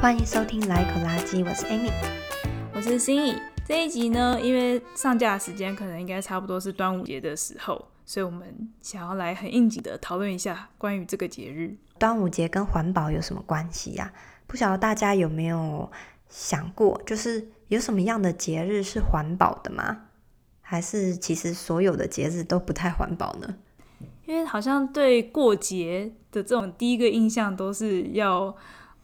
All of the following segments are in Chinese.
欢迎收听来一口垃圾，我是 Amy，我是心怡。这一集呢，因为上架的时间可能应该差不多是端午节的时候，所以我们想要来很应景的讨论一下关于这个节日。端午节跟环保有什么关系呀？不晓得大家有没有想过，就是有什么样的节日是环保的吗？还是其实所有的节日都不太环保呢？因为好像对过节的这种第一个印象都是要，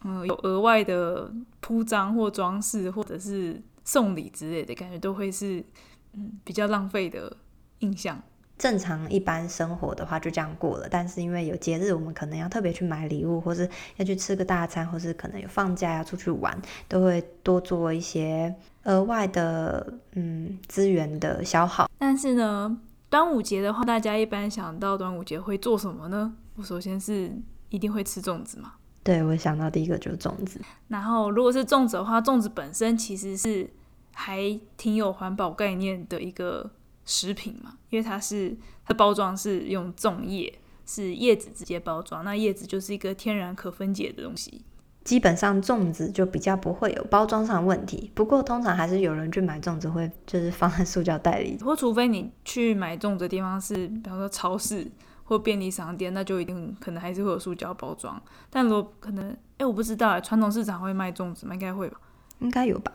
嗯，有额外的铺张或装饰，或者是送礼之类的感觉，都会是嗯比较浪费的印象。正常一般生活的话就这样过了，但是因为有节日，我们可能要特别去买礼物，或是要去吃个大餐，或是可能有放假要出去玩，都会多做一些额外的嗯资源的消耗。但是呢，端午节的话，大家一般想到端午节会做什么呢？我首先是一定会吃粽子嘛。对，我想到第一个就是粽子。然后如果是粽子的话，粽子本身其实是还挺有环保概念的一个食品嘛，因为它是它包装是用粽叶，是叶子直接包装，那叶子就是一个天然可分解的东西。基本上粽子就比较不会有包装上的问题，不过通常还是有人去买粽子会就是放在塑胶袋里，或除非你去买粽子的地方是比方说超市或便利商店，那就一定可能还是会有塑胶包装。但如果可能，哎、欸，我不知道哎，传统市场会卖粽子吗？应该会吧？应该有吧？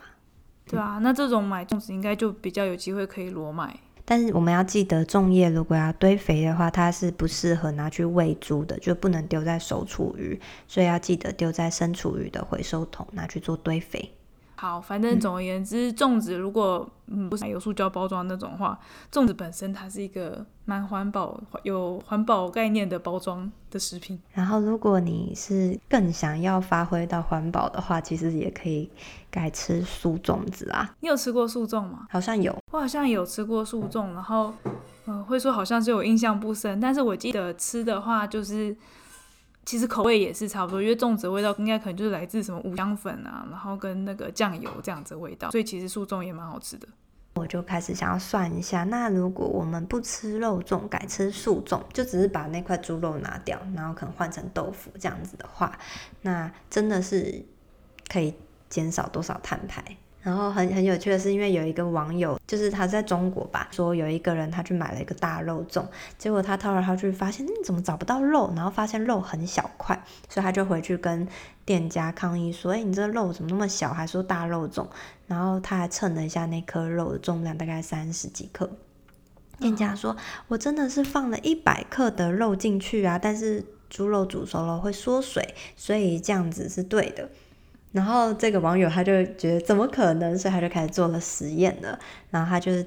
对啊，那这种买粽子应该就比较有机会可以裸买。但是我们要记得，粽叶如果要堆肥的话，它是不适合拿去喂猪的，就不能丢在熟厨余，所以要记得丢在生厨余的回收桶，拿去做堆肥。好，反正总而言之，粽、嗯、子如果嗯不是有塑胶包装那种的话，粽子本身它是一个蛮环保、有环保概念的包装的食品。然后，如果你是更想要发挥到环保的话，其实也可以改吃素粽子啊。你有吃过素粽吗？好像有，我好像有吃过素粽，然后嗯、呃，会说好像是我印象不深，但是我记得吃的话就是。其实口味也是差不多，因为粽子的味道应该可能就是来自什么五香粉啊，然后跟那个酱油这样子味道，所以其实素粽也蛮好吃的。我就开始想要算一下，那如果我们不吃肉粽，改吃素粽，就只是把那块猪肉拿掉，然后可能换成豆腐这样子的话，那真的是可以减少多少碳排？然后很很有趣的是，因为有一个网友，就是他在中国吧，说有一个人他去买了一个大肉粽，结果他掏来掏去发现，嗯怎么找不到肉？然后发现肉很小块，所以他就回去跟店家抗议说，哎，你这肉怎么那么小？还说大肉粽？然后他还称了一下那颗肉的重量，大概三十几克。店家说，我真的是放了一百克的肉进去啊，但是猪肉煮熟了会缩水，所以这样子是对的。然后这个网友他就觉得怎么可能，所以他就开始做了实验了。然后他就是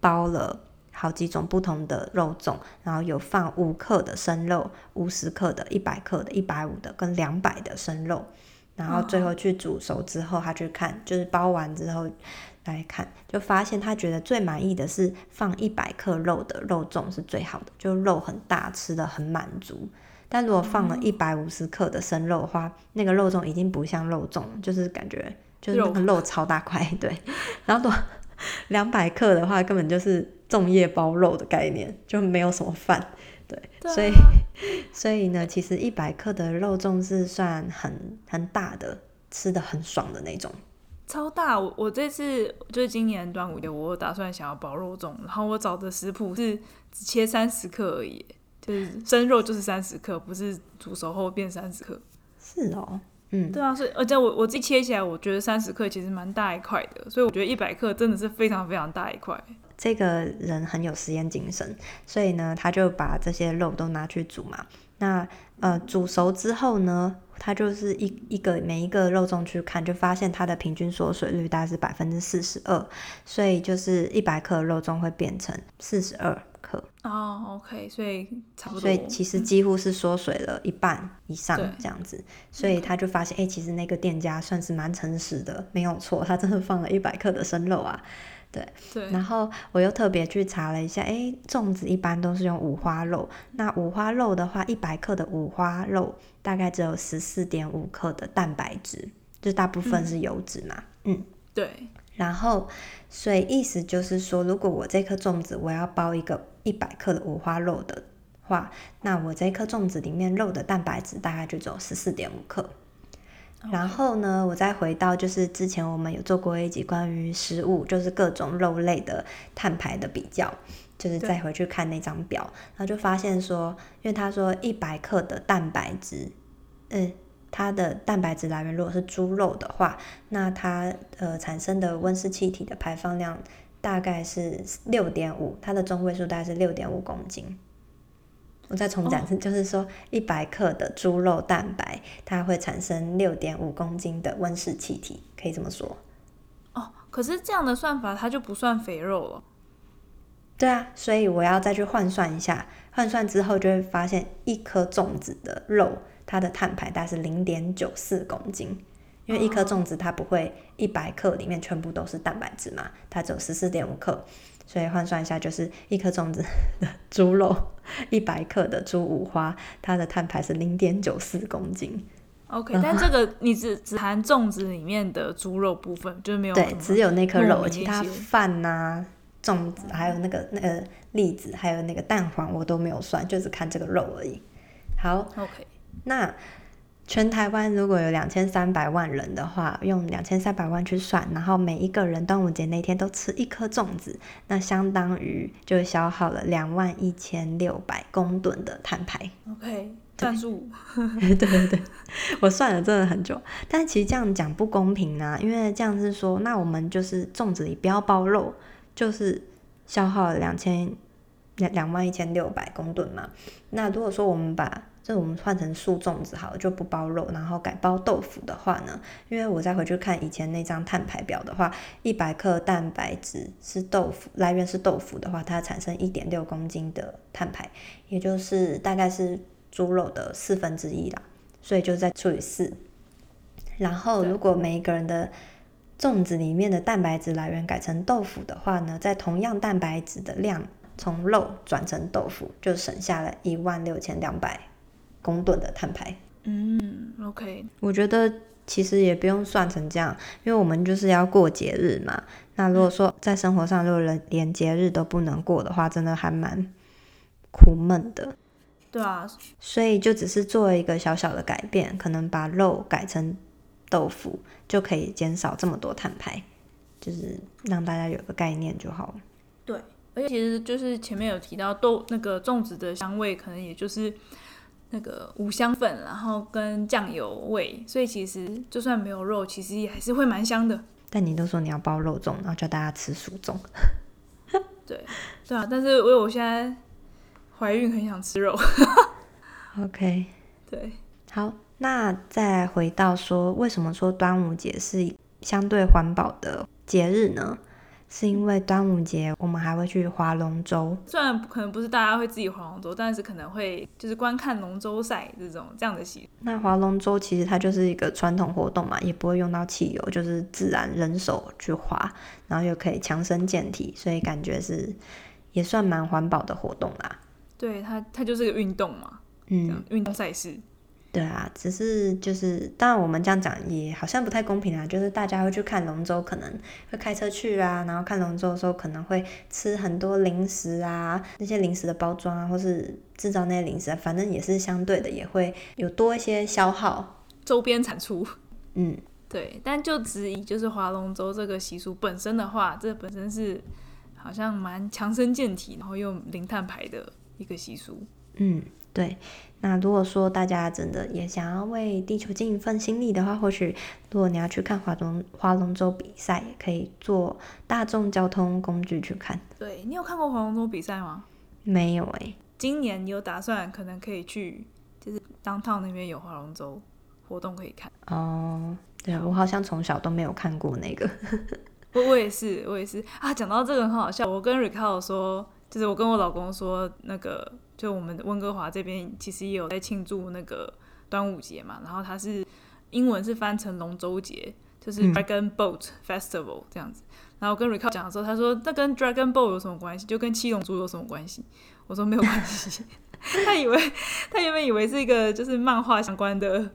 包了好几种不同的肉粽，然后有放五克的生肉、五十克的、一百克的、一百五的跟两百的生肉。然后最后去煮熟之后，他去看，就是包完之后来看，就发现他觉得最满意的是放一百克肉的肉粽是最好的，就肉很大，吃的很满足。但如果放了一百五十克的生肉的话，那个肉粽已经不像肉粽，就是感觉就是那个肉超大块，对。然后多 两百克的话，根本就是粽叶包肉的概念，就没有什么饭，对。对啊。所以所以呢，其实一百克的肉粽是算很很大的，吃的很爽的那种。超大！我我这次就是今年端午节，我打算想要包肉粽，然后我找的食谱是只切三十克而已。就是生肉就是三十克，不是煮熟后变三十克。是哦，嗯，对啊，所以而且我我自己切起来，我觉得三十克其实蛮大一块的，所以我觉得一百克真的是非常非常大一块。这个人很有实验精神，所以呢，他就把这些肉都拿去煮嘛。那呃，煮熟之后呢，他就是一一个每一个肉粽去看，就发现它的平均缩水率大概是百分之四十二，所以就是一百克肉粽会变成四十二。哦、oh，OK，所以差不多，所以其实几乎是缩水了一半以上这样子，所以他就发现，哎、欸，其实那个店家算是蛮诚实的，没有错，他真的放了一百克的生肉啊，对，对。然后我又特别去查了一下，哎、欸，粽子一般都是用五花肉，那五花肉的话，一百克的五花肉大概只有十四点五克的蛋白质，就大部分是油脂嘛，嗯，嗯对。然后，所以意思就是说，如果我这颗粽子我要包一个一百克的五花肉的话，那我这一颗粽子里面肉的蛋白质大概就只有十四点五克。然后呢，我再回到就是之前我们有做过一集关于食物，就是各种肉类的碳排的比较，就是再回去看那张表，然后就发现说，因为他说一百克的蛋白质，嗯，它的蛋白质来源如果是猪肉的话，那它呃产生的温室气体的排放量大概是六点五，它的中位数大概是六点五公斤。我再重讲一次，就是说一百克的猪肉蛋白，它会产生六点五公斤的温室气体，可以这么说。哦，可是这样的算法，它就不算肥肉了。对啊，所以我要再去换算一下，换算之后就会发现，一颗粽子的肉，它的碳排大概是零点九四公斤，因为一颗粽子它不会一百克里面全部都是蛋白质嘛，它只有十四点五克。所以换算一下，就是一颗粽子的猪肉，一百克的猪五花，它的碳排是零点九四公斤。OK，但这个你只只含粽子里面的猪肉部分，就是没有对，只有那颗肉，其他饭呐、粽子，还有那个那个栗子，还有那个蛋黄，我都没有算，就只看这个肉而已。好，OK，那。全台湾如果有两千三百万人的话，用两千三百万去算，然后每一个人端午节那天都吃一颗粽子，那相当于就消耗了两万一千六百公吨的碳排。OK，算数。对对对，我算了真的很久，但其实这样讲不公平啊，因为这样是说，那我们就是粽子里不要包肉，就是消耗了两千两两万一千六百公吨嘛。那如果说我们把就我们换成素粽子好了，就不包肉，然后改包豆腐的话呢，因为我再回去看以前那张碳排表的话，一百克蛋白质是豆腐，来源是豆腐的话，它产生一点六公斤的碳排，也就是大概是猪肉的四分之一啦，所以就再除以四。然后如果每一个人的粽子里面的蛋白质来源改成豆腐的话呢，在同样蛋白质的量从肉转成豆腐，就省下了一万六千两百。公吨的碳排，嗯，OK，我觉得其实也不用算成这样，因为我们就是要过节日嘛。那如果说在生活上，如果连连节日都不能过的话，真的还蛮苦闷的。对啊，所以就只是做一个小小的改变，可能把肉改成豆腐，就可以减少这么多碳排，就是让大家有个概念就好了。对，而且其实就是前面有提到豆那个粽子的香味，可能也就是。那个五香粉，然后跟酱油味，所以其实就算没有肉，其实也还是会蛮香的。但你都说你要包肉粽，然后叫大家吃素粽。对，对啊，但是因为我现在怀孕，很想吃肉。OK，对，好，那再回到说，为什么说端午节是相对环保的节日呢？是因为端午节，我们还会去划龙舟。虽然可能不是大家会自己划龙舟，但是可能会就是观看龙舟赛这种这样的习俗。那划龙舟其实它就是一个传统活动嘛，也不会用到汽油，就是自然人手去划，然后又可以强身健体，所以感觉是也算蛮环保的活动啦。对，它它就是个运动嘛，嗯，运动赛事。对啊，只是就是，当然我们这样讲也好像不太公平啊。就是大家会去看龙舟，可能会开车去啊，然后看龙舟的时候可能会吃很多零食啊，那些零食的包装啊，或是制造那些零食啊，反正也是相对的，也会有多一些消耗周边产出。嗯，对。但就只以就是划龙舟这个习俗本身的话，这本身是好像蛮强身健体，然后又零碳排的一个习俗。嗯。对，那如果说大家真的也想要为地球尽一份心力的话，或许如果你要去看划龙划龙舟比赛，也可以坐大众交通工具去看。对，你有看过划龙舟比赛吗？没有哎、欸。今年你有打算可能可以去，就是 downtown 那边有划龙舟活动可以看。哦，对，我好像从小都没有看过那个。我我也是，我也是啊。讲到这个很好笑，我跟 Ricardo 说，就是我跟我老公说那个。就我们温哥华这边其实也有在庆祝那个端午节嘛，然后它是英文是翻成龙舟节，就是 Dragon Boat Festival 这样子。然后跟 Ricardo 讲的时候，他说那跟 Dragon Boat 有什么关系？就跟七龙珠有什么关系？我说没有关系。他以为 他原本以为是一个就是漫画相关的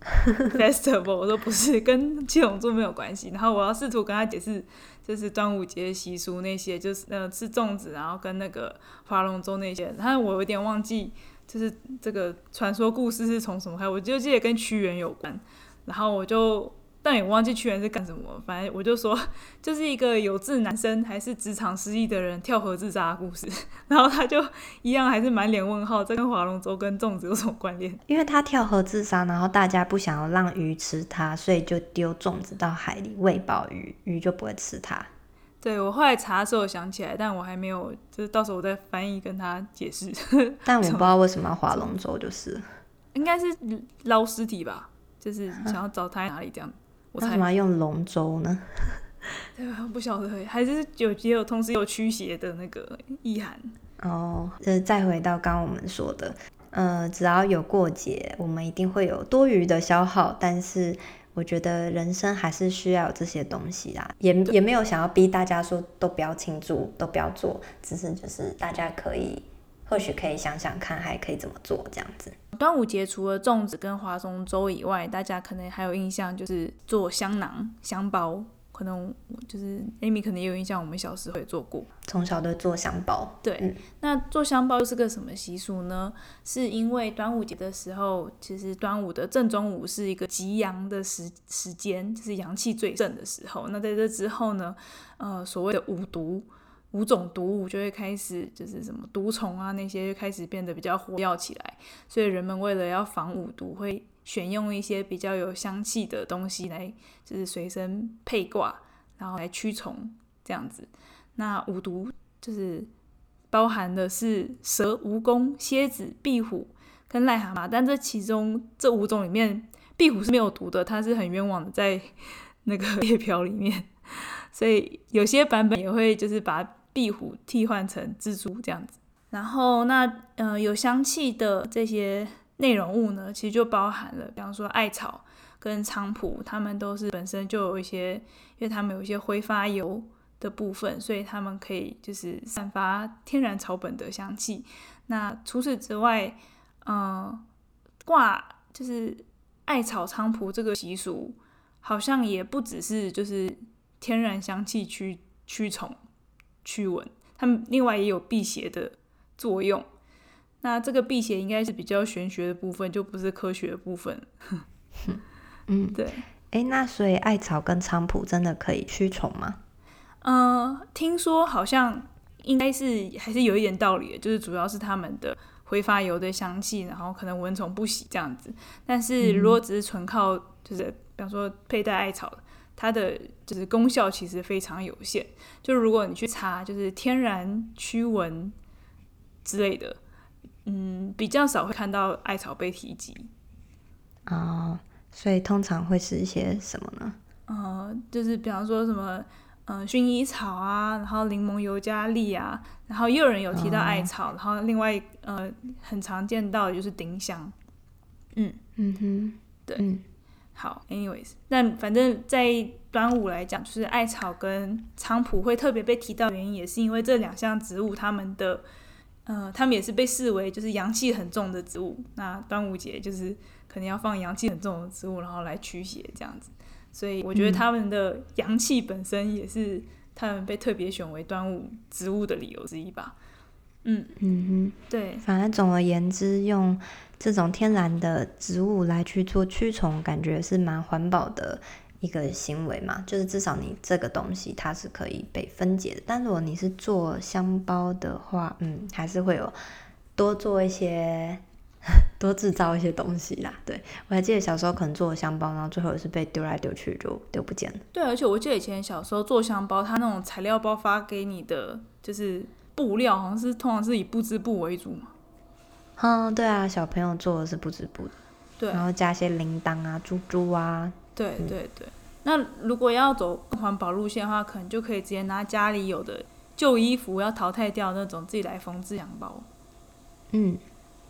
festival，我说不是，跟七龙珠没有关系。然后我要试图跟他解释。就是端午节习俗那些，就是呃吃粽子，然后跟那个划龙舟那些。但是我有点忘记，就是这个传说故事是从什么开始，我就记得跟屈原有关。然后我就。但也忘记去年是干什么，反正我就说，就是一个有志男生还是职场失意的人跳河自杀的故事。然后他就一样还是满脸问号，这跟划龙舟跟粽子有什么关联？因为他跳河自杀，然后大家不想要让鱼吃他，所以就丢粽子到海里喂饱鱼，鱼就不会吃他。对，我后来查的时候想起来，但我还没有，就是到时候我再翻译跟他解释。但我不知道 为什么要划龙舟，就是应该是捞尸体吧，就是想要找他在哪里这样。为什么要用龙舟呢？对，不晓得，还是有也有同时有驱邪的那个意涵。哦，就是再回到刚刚我们说的，呃，只要有过节，我们一定会有多余的消耗。但是我觉得人生还是需要有这些东西啦，也也没有想要逼大家说都不要庆祝，都不要做，只是就是大家可以。或许可以想想看，还可以怎么做这样子。端午节除了粽子跟划龙舟以外，大家可能还有印象就是做香囊、香包。可能就是 Amy 可能也有印象，我们小时候也做过。从小都做香包。对，嗯、那做香包是个什么习俗呢？是因为端午节的时候，其实端午的正中午是一个极阳的时时间，就是阳气最盛的时候。那在这之后呢，呃，所谓的五毒。五种毒物就会开始，就是什么毒虫啊那些就开始变得比较活跃起来，所以人们为了要防五毒，会选用一些比较有香气的东西来，就是随身配挂，然后来驱虫这样子。那五毒就是包含的是蛇、蜈蚣、蝎子、壁虎跟癞蛤蟆，但这其中这五种里面，壁虎是没有毒的，它是很冤枉的，在那个列表里面，所以有些版本也会就是把。壁虎替换成蜘蛛这样子，然后那呃有香气的这些内容物呢，其实就包含了，比方说艾草跟菖蒲，它们都是本身就有一些，因为它们有一些挥发油的部分，所以它们可以就是散发天然草本的香气。那除此之外，呃，挂就是艾草菖蒲这个习俗，好像也不只是就是天然香气驱驱虫。驱蚊，它们另外也有辟邪的作用。那这个辟邪应该是比较玄学的部分，就不是科学的部分。嗯，对。哎、欸，那所以艾草跟菖蒲真的可以驱虫吗？嗯、呃，听说好像应该是还是有一点道理的，就是主要是它们的挥发油的香气，然后可能蚊虫不喜这样子。但是如果只是纯靠，就是比方说佩戴艾草。它的就是功效其实非常有限，就如果你去查，就是天然驱蚊之类的，嗯，比较少会看到艾草被提及。哦，所以通常会是一些什么呢？呃，就是比方说什么，嗯、呃，薰衣草啊，然后柠檬尤加利啊，然后又有人有提到艾草，哦、然后另外呃，很常见到的就是丁香。嗯嗯哼，对。嗯好，anyways，那反正在端午来讲，就是艾草跟菖蒲会特别被提到，原因也是因为这两项植物，它们的，呃，它们也是被视为就是阳气很重的植物。那端午节就是可能要放阳气很重的植物，然后来驱邪这样子。所以我觉得它们的阳气本身也是它们被特别选为端午植物的理由之一吧。嗯嗯哼，对，反正总而言之，用这种天然的植物来去做驱虫，感觉是蛮环保的一个行为嘛。就是至少你这个东西它是可以被分解的。但如果你是做香包的话，嗯，还是会有多做一些，多制造一些东西啦。对，我还记得小时候可能做香包，然后最后也是被丢来丢去就丢不见了。对，而且我记得以前小时候做香包，它那种材料包发给你的就是。布料好像是通常是以布织布为主嘛，嗯，对啊，小朋友做的是不织布的，对，然后加些铃铛啊、珠珠啊，对对对。那如果要走环保路线的话，可能就可以直接拿家里有的旧衣服要淘汰掉那种，自己来缝制香包。嗯，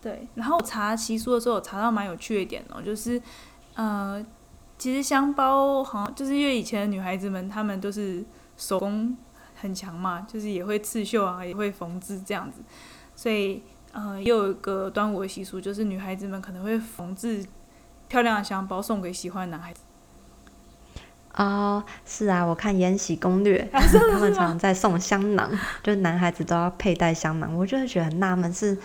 对。然后我查习俗的时候，我查到蛮有趣的一点哦，就是呃，其实香包好像就是因为以前的女孩子们她们都是手工。很强嘛，就是也会刺绣啊，也会缝制这样子，所以呃，又有一个端午的习俗，就是女孩子们可能会缝制漂亮的香包送给喜欢的男孩子。哦，是啊，我看《延禧攻略》啊，他们常常在送香囊，就是男孩子都要佩戴香囊，我就会觉得很纳闷，是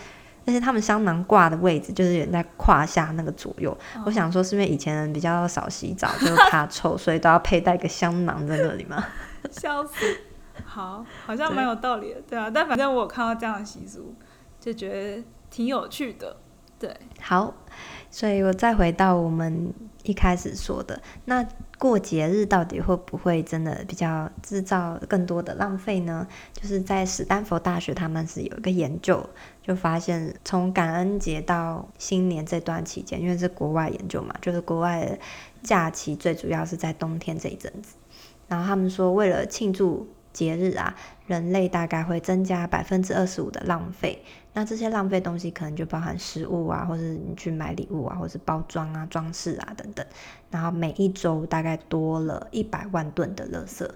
而且他们香囊挂的位置就是人在胯下那个左右。哦、我想说，是因为以前人比较少洗澡，就 怕臭，所以都要佩戴个香囊在那里嘛？笑死！好，好像蛮有道理的，对，对啊。但反正我有看到这样的习俗，就觉得挺有趣的。对，好，所以我再回到我们一开始说的，那过节日到底会不会真的比较制造更多的浪费呢？就是在史丹佛大学，他们是有一个研究，就发现从感恩节到新年这段期间，因为是国外研究嘛，就是国外的假期最主要是在冬天这一阵子，然后他们说为了庆祝。节日啊，人类大概会增加百分之二十五的浪费。那这些浪费东西可能就包含食物啊，或是你去买礼物啊，或是包装啊、装饰啊等等。然后每一周大概多了一百万吨的垃圾。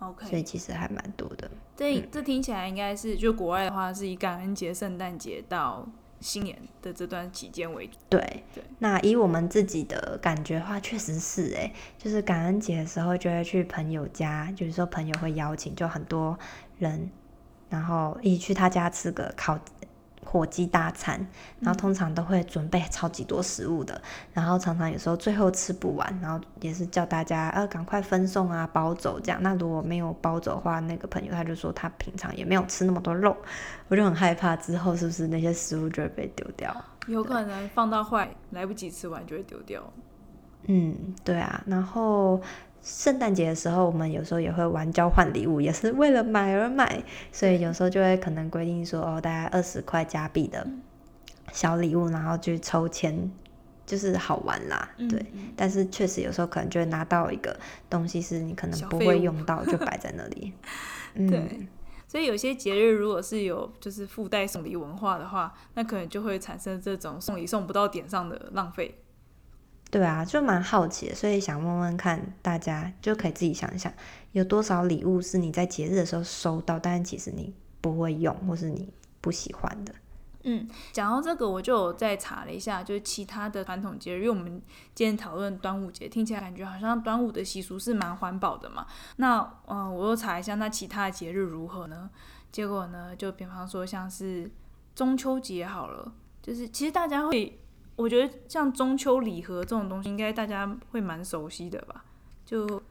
OK，所以其实还蛮多的。这、嗯、这听起来应该是就国外的话，是以感恩节、圣诞节到。新年的这段期间为主。对对，那以我们自己的感觉的话，确实是哎，就是感恩节的时候就会去朋友家，就是说朋友会邀请，就很多人，然后一起去他家吃个烤。火鸡大餐，然后通常都会准备超级多食物的，嗯、然后常常有时候最后吃不完，然后也是叫大家呃赶快分送啊包走这样。那如果没有包走的话，那个朋友他就说他平常也没有吃那么多肉，我就很害怕之后是不是那些食物就会被丢掉？有可能放到坏来不及吃完就会丢掉。嗯，对啊，然后。圣诞节的时候，我们有时候也会玩交换礼物，也是为了买而买，所以有时候就会可能规定说，哦，大概二十块加币的小礼物，然后去抽签，就是好玩啦，对。嗯、但是确实有时候可能就会拿到一个东西，是你可能不会用到，就摆在那里。嗯、对，所以有些节日如果是有就是附带送礼文化的话，那可能就会产生这种送礼送不到点上的浪费。对啊，就蛮好奇的，所以想问问看大家，就可以自己想一想，有多少礼物是你在节日的时候收到，但是其实你不会用，或是你不喜欢的。嗯，讲到这个，我就再查了一下，就是其他的传统节日，因为我们今天讨论端午节，听起来感觉好像端午的习俗是蛮环保的嘛。那嗯、我又查一下，那其他的节日如何呢？结果呢，就比方说像是中秋节好了，就是其实大家会。我觉得像中秋礼盒这种东西，应该大家会蛮熟悉的吧？就，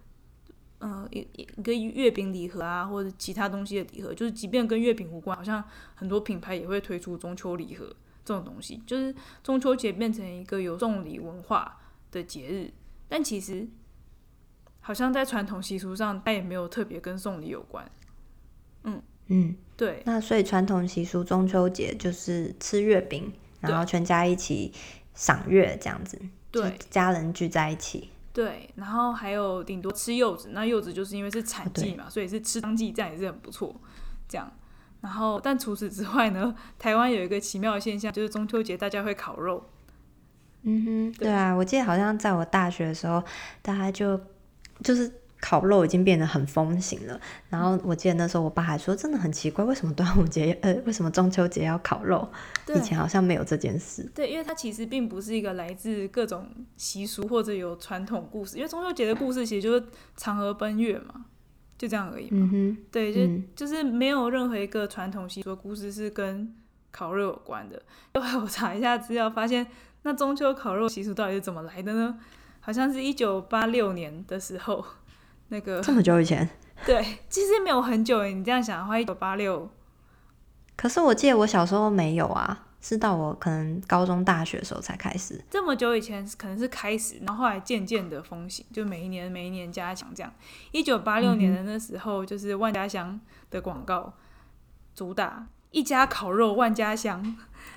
呃，一一个月饼礼盒啊，或者其他东西的礼盒，就是即便跟月饼无关，好像很多品牌也会推出中秋礼盒这种东西。就是中秋节变成一个有送礼文化的节日，但其实好像在传统习俗上，它也没有特别跟送礼有关。嗯嗯，对。那所以传统习俗中秋节就是吃月饼。然后全家一起赏月这样子，对，家人聚在一起。对，然后还有顶多吃柚子，那柚子就是因为是产季嘛，哦、所以是吃当季，这样也是很不错。这样，然后但除此之外呢，台湾有一个奇妙的现象，就是中秋节大家会烤肉。嗯哼，对，对啊，我记得好像在我大学的时候，大家就就是。烤肉已经变得很风行了，然后我记得那时候我爸还说，真的很奇怪，为什么端午节呃，为什么中秋节要烤肉？对以前好像没有这件事。对，因为它其实并不是一个来自各种习俗或者有传统故事，因为中秋节的故事其实就是嫦娥奔月嘛，就这样而已嘛。嗯哼，对，就、嗯、就是没有任何一个传统习俗的故事是跟烤肉有关的。后来我查一下资料，发现那中秋烤肉习俗到底是怎么来的呢？好像是一九八六年的时候。那个这么久以前，对，其实没有很久。你这样想的话，一九八六。可是我记得我小时候没有啊，是到我可能高中、大学的时候才开始。这么久以前可能是开始，然后后来渐渐的风行，就每一年每一年加强这样。一九八六年的那时候，就是万家香的广告，主打一家烤肉万家香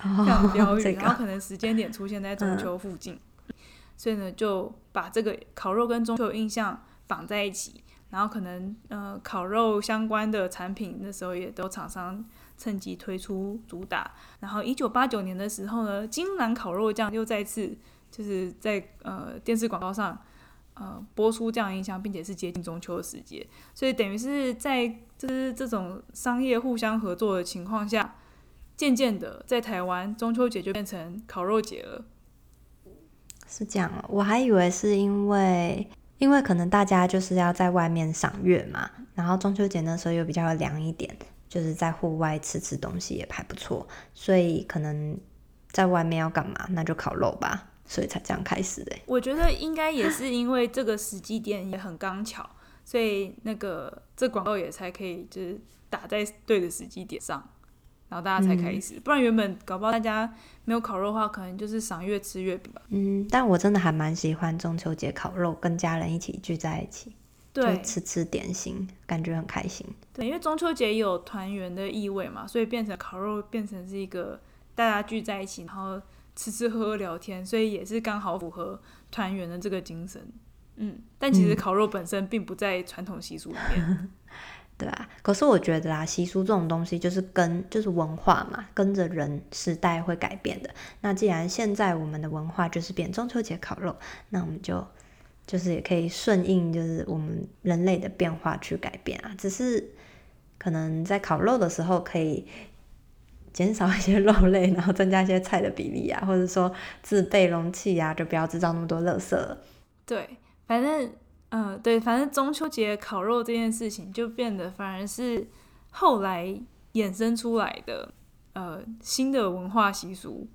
这样的标语，然后可能时间点出现在中秋附近，嗯、所以呢就把这个烤肉跟中秋印象。绑在一起，然后可能呃烤肉相关的产品那时候也都厂商趁机推出主打，然后一九八九年的时候呢，金兰烤肉酱又再次就是在呃电视广告上呃播出这样的印象，并且是接近中秋的时节，所以等于是在就是这种商业互相合作的情况下，渐渐的在台湾中秋节就变成烤肉节了。是这样，我还以为是因为。因为可能大家就是要在外面赏月嘛，然后中秋节那时候又比较凉一点，就是在户外吃吃东西也还不错，所以可能在外面要干嘛，那就烤肉吧，所以才这样开始的。我觉得应该也是因为这个时机点也很刚巧，所以那个这广告也才可以就是打在对的时机点上。然后大家才开始，嗯、不然原本搞不好大家没有烤肉的话，可能就是赏月吃月饼吧。嗯，但我真的还蛮喜欢中秋节烤肉，跟家人一起聚在一起，对，吃吃点心，感觉很开心。对，因为中秋节有团圆的意味嘛，所以变成烤肉变成是一个大家聚在一起，然后吃吃喝喝聊天，所以也是刚好符合团圆的这个精神。嗯，但其实烤肉本身并不在传统习俗里面。嗯 对啊，可是我觉得啊，习俗这种东西就是跟就是文化嘛，跟着人时代会改变的。那既然现在我们的文化就是变中秋节烤肉，那我们就就是也可以顺应就是我们人类的变化去改变啊。只是可能在烤肉的时候可以减少一些肉类，然后增加一些菜的比例啊，或者说自备容器啊，就不要制造那么多垃圾了。对，反正。嗯，对，反正中秋节烤肉这件事情就变得反而是后来衍生出来的呃新的文化习俗，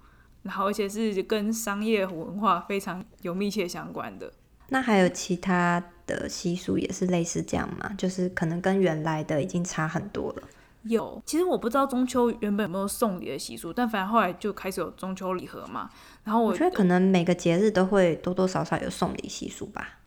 然后而且是跟商业文化非常有密切相关的。那还有其他的习俗也是类似这样吗？就是可能跟原来的已经差很多了。有，其实我不知道中秋原本有没有送礼的习俗，但反正后来就开始有中秋礼盒嘛。然后我，我觉得可能每个节日都会多多少少有送礼习俗吧。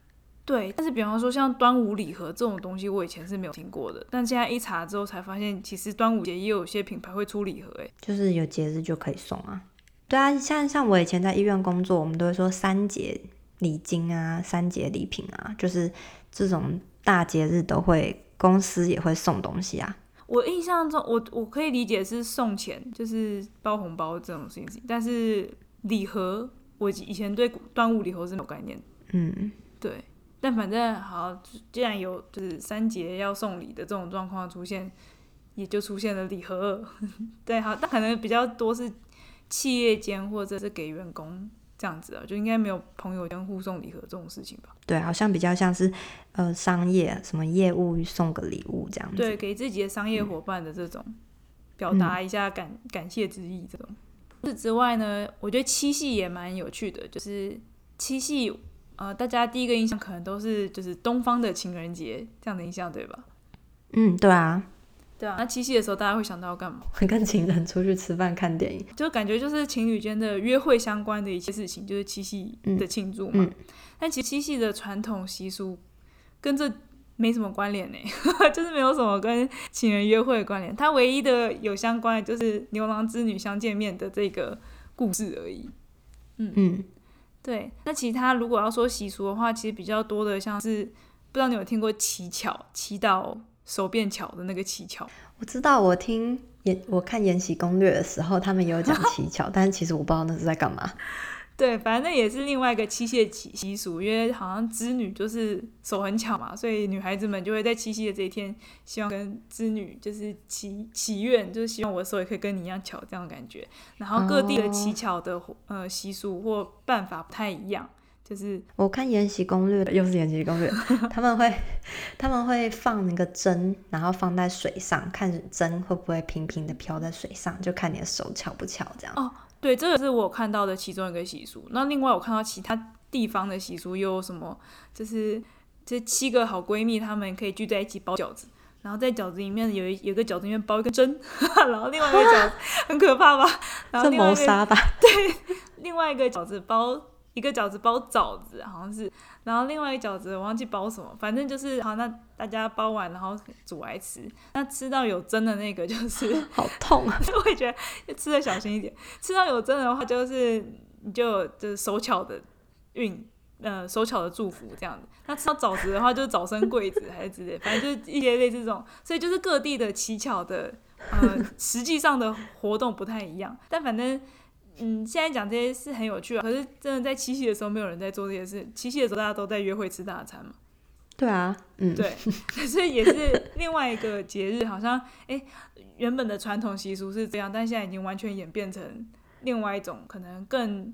对，但是比方说像端午礼盒这种东西，我以前是没有听过的。但现在一查之后才发现，其实端午节也有些品牌会出礼盒，哎，就是有节日就可以送啊。对啊，像像我以前在医院工作，我们都会说三节礼金啊，三节礼品啊，就是这种大节日都会公司也会送东西啊。我印象中，我我可以理解是送钱，就是包红包这种事情。但是礼盒，我以前对端午礼盒是没有概念。嗯，对。但反正好，既然有就是三节要送礼的这种状况出现，也就出现了礼盒。对，好，但可能比较多是企业间或者是给员工这样子啊，就应该没有朋友间互送礼盒这种事情吧？对，好像比较像是呃商业什么业务送个礼物这样子。对，给自己的商业伙伴的这种、嗯、表达一下感感谢之意这种。除此之外呢，我觉得七夕也蛮有趣的，就是七夕。呃，大家第一个印象可能都是就是东方的情人节这样的印象，对吧？嗯，对啊，对啊。那七夕的时候，大家会想到要干嘛？会跟情人出去吃饭、看电影，就感觉就是情侣间的约会相关的一些事情，就是七夕的庆祝嘛。嗯嗯、但其实七夕的传统习俗跟这没什么关联呢，就是没有什么跟情人约会的关联。它唯一的有相关的就是牛郎织女相见面的这个故事而已。嗯嗯。对，那其他如果要说习俗的话，其实比较多的像是，不知道你有听过乞巧，祈祷手变巧的那个乞巧。我知道，我听延我看《延禧攻略》的时候，他们有讲 乞巧，但是其实我不知道那是在干嘛。对，反正那也是另外一个七夕习习俗，因为好像织女就是手很巧嘛，所以女孩子们就会在七夕的这一天，希望跟织女就是祈祈愿，就是希望我的手也可以跟你一样巧这样的感觉。然后各地的乞巧的、oh. 呃习俗或办法不太一样，就是我看《延禧攻略》又是《延禧攻略》，他们会他们会放那个针，然后放在水上，看针会不会平平的飘在水上，就看你的手巧不巧这样。哦。Oh. 对，这个是我看到的其中一个习俗。那另外我看到其他地方的习俗又有什么？就是这七个好闺蜜，她们可以聚在一起包饺子，然后在饺子里面有一有个饺子里面包一个针，然后另外一个饺子 很可怕吧？然后另外一个谋杀吧？对，另外一个饺子包。一个饺子包枣子，好像是，然后另外一个饺子我忘记包什么，反正就是好，那大家包完然后煮来吃，那吃到有针的那个就是 好痛啊！我会觉得吃的小心一点，吃到有针的话就是你就就是手巧的运，呃手巧的祝福这样子。那吃到枣子的话就是早生贵子还是之类，反正就是一些类似这种，所以就是各地的乞巧的呃实际上的活动不太一样，但反正。嗯，现在讲这些是很有趣啊，可是真的在七夕的时候，没有人在做这些事。七夕的时候，大家都在约会吃大餐嘛。对啊，嗯，对，所以也是另外一个节日，好像哎、欸，原本的传统习俗是这样，但现在已经完全演变成另外一种可能更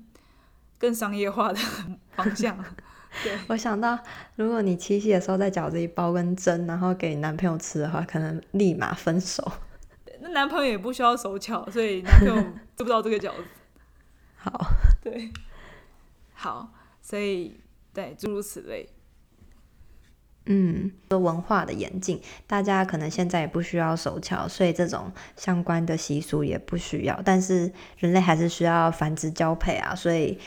更商业化的方向。对，我想到，如果你七夕的时候在饺子里包根针，然后给男朋友吃的话，可能立马分手。那男朋友也不需要手巧，所以男朋友 知不到这个饺子。好，对，好，所以对，诸如此类。嗯，的文化的演进，大家可能现在也不需要手巧，所以这种相关的习俗也不需要。但是人类还是需要繁殖交配啊，所以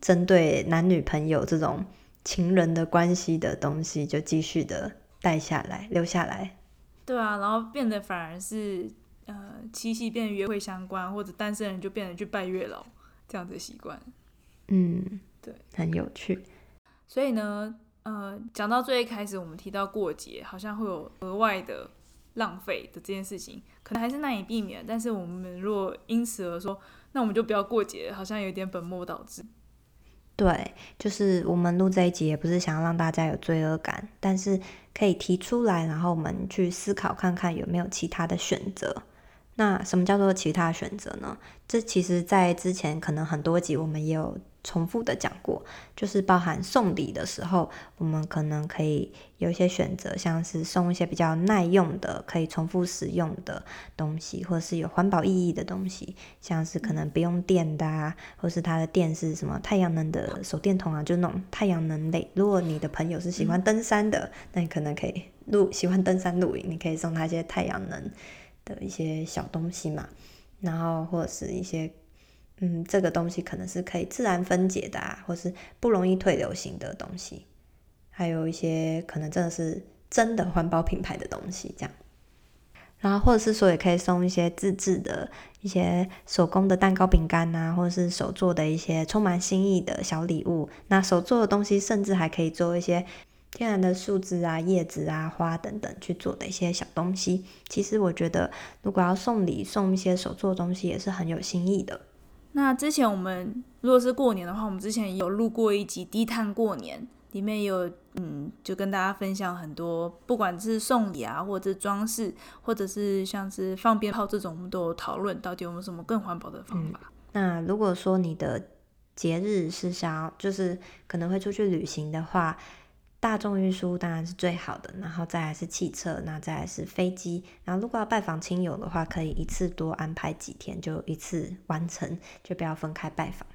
针对男女朋友这种情人的关系的东西，就继续的带下来，留下来。对啊，然后变得反而是呃七夕变得约会相关，或者单身人就变得去拜月老这样的习惯。嗯，对，很有趣。所以呢。呃，讲到最一开始，我们提到过节好像会有额外的浪费的这件事情，可能还是难以避免。但是我们如果因此而说，那我们就不要过节，好像有点本末倒置。对，就是我们录这一集也不是想要让大家有罪恶感，但是可以提出来，然后我们去思考看看有没有其他的选择。那什么叫做其他选择呢？这其实在之前可能很多集我们也有。重复的讲过，就是包含送礼的时候，我们可能可以有一些选择，像是送一些比较耐用的、可以重复使用的东西，或是有环保意义的东西，像是可能不用电的啊，或是它的电是什么太阳能的手电筒啊，就那种太阳能类。如果你的朋友是喜欢登山的，那你可能可以露喜欢登山露营，你可以送他一些太阳能的一些小东西嘛，然后或者是一些。嗯，这个东西可能是可以自然分解的啊，或是不容易退流行的东西，还有一些可能真的是真的环保品牌的东西，这样。然后或者是说，也可以送一些自制的一些手工的蛋糕、饼干啊，或者是手做的一些充满心意的小礼物。那手做的东西，甚至还可以做一些天然的树枝啊、叶子啊、花等等去做的一些小东西。其实我觉得，如果要送礼，送一些手做的东西，也是很有心意的。那之前我们如果是过年的话，我们之前有录过一集低碳过年，里面有嗯，就跟大家分享很多，不管是送礼啊，或者是装饰，或者是像是放鞭炮这种，我们都有讨论到底有没有什么更环保的方法。嗯，那如果说你的节日是想要，就是可能会出去旅行的话。大众运输当然是最好的，然后再来是汽车，那再来是飞机。然后如果要拜访亲友的话，可以一次多安排几天，就一次完成，就不要分开拜访。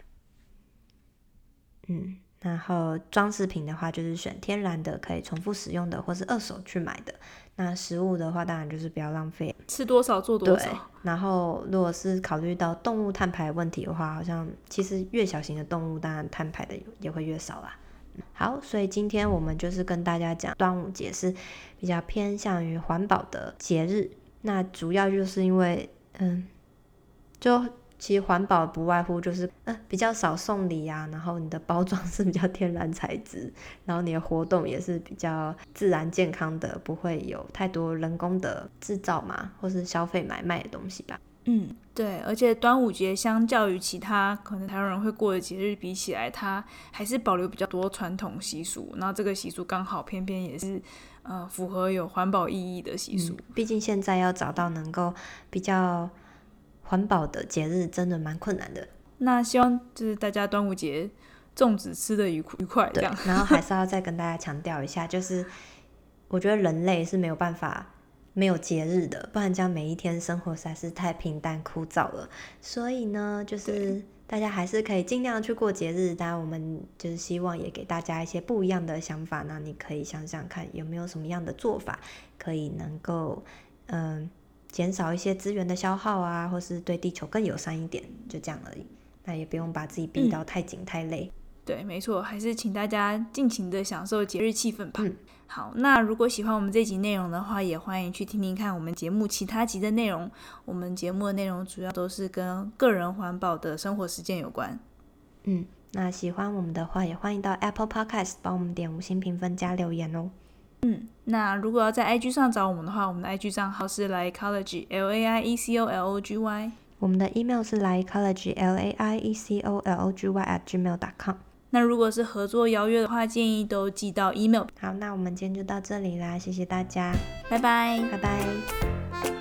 嗯，然后装饰品的话，就是选天然的，可以重复使用的，或是二手去买的。那食物的话，当然就是不要浪费，吃多少做多少。然后如果是考虑到动物碳排问题的话，好像其实越小型的动物，当然碳排的也会越少啦。好，所以今天我们就是跟大家讲，端午节是比较偏向于环保的节日。那主要就是因为，嗯，就其实环保不外乎就是，嗯，比较少送礼啊，然后你的包装是比较天然材质，然后你的活动也是比较自然健康的，不会有太多人工的制造嘛，或是消费买卖的东西吧。嗯，对，而且端午节相较于其他可能台湾人会过的节日比起来，它还是保留比较多传统习俗。然后这个习俗刚好偏偏也是呃符合有环保意义的习俗。嗯，毕竟现在要找到能够比较环保的节日，真的蛮困难的。那希望就是大家端午节粽子吃的愉愉快，这样。然后还是要再跟大家强调一下，就是我觉得人类是没有办法。没有节日的，不然这样每一天生活实在是太平淡枯燥了。所以呢，就是大家还是可以尽量去过节日。当然，我们就是希望也给大家一些不一样的想法。那你可以想想看，有没有什么样的做法，可以能够嗯减少一些资源的消耗啊，或是对地球更友善一点，就这样而已。那也不用把自己逼到太紧太累。嗯对，没错，还是请大家尽情的享受节日气氛吧。嗯，好，那如果喜欢我们这集内容的话，也欢迎去听听看我们节目其他集的内容。我们节目的内容主要都是跟个人环保的生活实践有关。嗯，那喜欢我们的话，也欢迎到 Apple Podcast 帮我们点五星评分加留言哦。嗯，那如果要在 IG 上找我们的话，我们的 IG 账号是 Laiecology L A I E C O L O G Y，我们的 email 是 Laiecology L A I E C O L O G Y at gmail dot com。那如果是合作邀约的话，建议都寄到 email。好，那我们今天就到这里啦，谢谢大家，拜拜，拜拜。